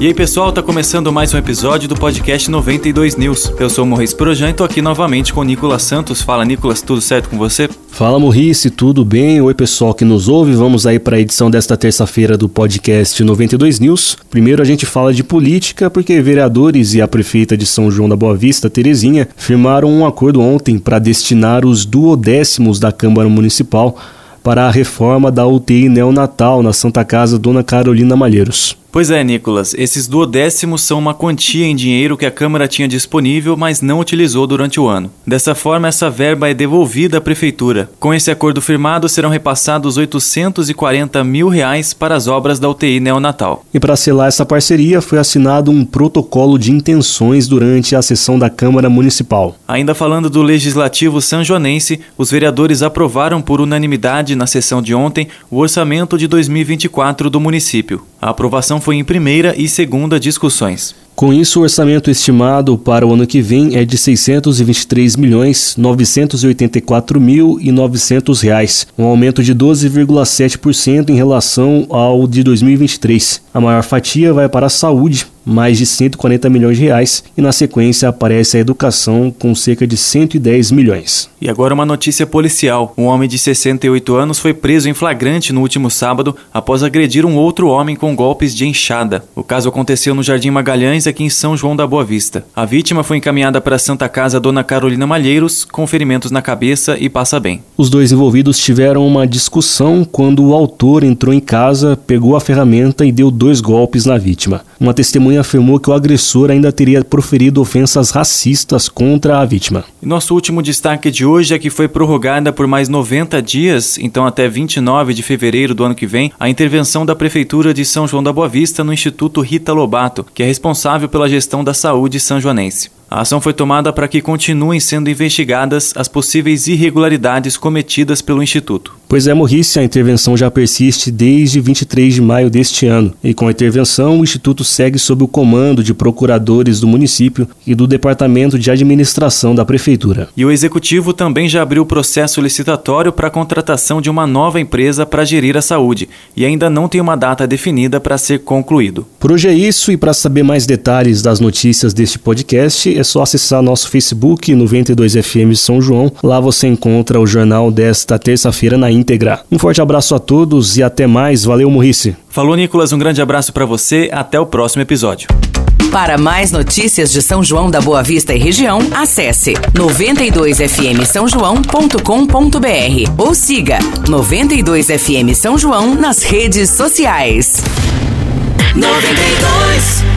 E aí pessoal, tá começando mais um episódio do podcast 92 News. Eu sou o Morris Projan e tô aqui novamente com o Nicolas Santos. Fala Nicolas, tudo certo com você? Fala Morrice, tudo bem? Oi pessoal que nos ouve, vamos aí para a edição desta terça-feira do podcast 92 News. Primeiro a gente fala de política porque vereadores e a prefeita de São João da Boa Vista, Terezinha, firmaram um acordo ontem para destinar os duodécimos da Câmara Municipal para a reforma da UTI neonatal na Santa Casa Dona Carolina Malheiros. Pois é, Nicolas, esses duodécimos são uma quantia em dinheiro que a Câmara tinha disponível, mas não utilizou durante o ano. Dessa forma, essa verba é devolvida à Prefeitura. Com esse acordo firmado, serão repassados 840 mil reais para as obras da UTI neonatal. E para selar essa parceria, foi assinado um protocolo de intenções durante a sessão da Câmara Municipal. Ainda falando do Legislativo sanjoanense, os vereadores aprovaram por unanimidade na sessão de ontem o orçamento de 2024 do município. A aprovação foi em primeira e segunda discussões. Com isso, o orçamento estimado para o ano que vem é de 623 milhões 984 mil e 900 reais, um aumento de 12,7% em relação ao de 2023. A maior fatia vai para a saúde, mais de 140 milhões de reais, e na sequência aparece a educação com cerca de 110 milhões. E agora uma notícia policial. Um homem de 68 anos foi preso em flagrante no último sábado após agredir um outro homem com golpes de enxada. O caso aconteceu no Jardim Magalhães, aqui em São João da Boa Vista. A vítima foi encaminhada para a Santa Casa Dona Carolina Malheiros, com ferimentos na cabeça e passa bem. Os dois envolvidos tiveram uma discussão quando o autor entrou em casa, pegou a ferramenta e deu dois golpes na vítima. Uma testemunha afirmou que o agressor ainda teria proferido ofensas racistas contra a vítima. Nosso último destaque de hoje é que foi prorrogada por mais 90 dias, então até 29 de fevereiro do ano que vem, a intervenção da Prefeitura de São João da Boa Vista no Instituto Rita Lobato, que é responsável pela gestão da saúde sanjoanense. A ação foi tomada para que continuem sendo investigadas as possíveis irregularidades cometidas pelo Instituto. Pois é, Morrice, a intervenção já persiste desde 23 de maio deste ano. E com a intervenção, o Instituto segue sob o comando de procuradores do município e do Departamento de Administração da Prefeitura. E o Executivo também já abriu o processo licitatório para a contratação de uma nova empresa para gerir a saúde e ainda não tem uma data definida para ser concluído. Por hoje é isso, e para saber mais detalhes das notícias deste podcast, é só acessar nosso Facebook 92FM São João. Lá você encontra o jornal desta terça-feira na íntegra. Um forte abraço a todos e até mais. Valeu, Morrice. Falou, Nicolas. Um grande abraço para você. Até o próximo episódio. Para mais notícias de São João da Boa Vista e região, acesse 92fm São João.com.br ou siga 92fm São João nas redes sociais. 92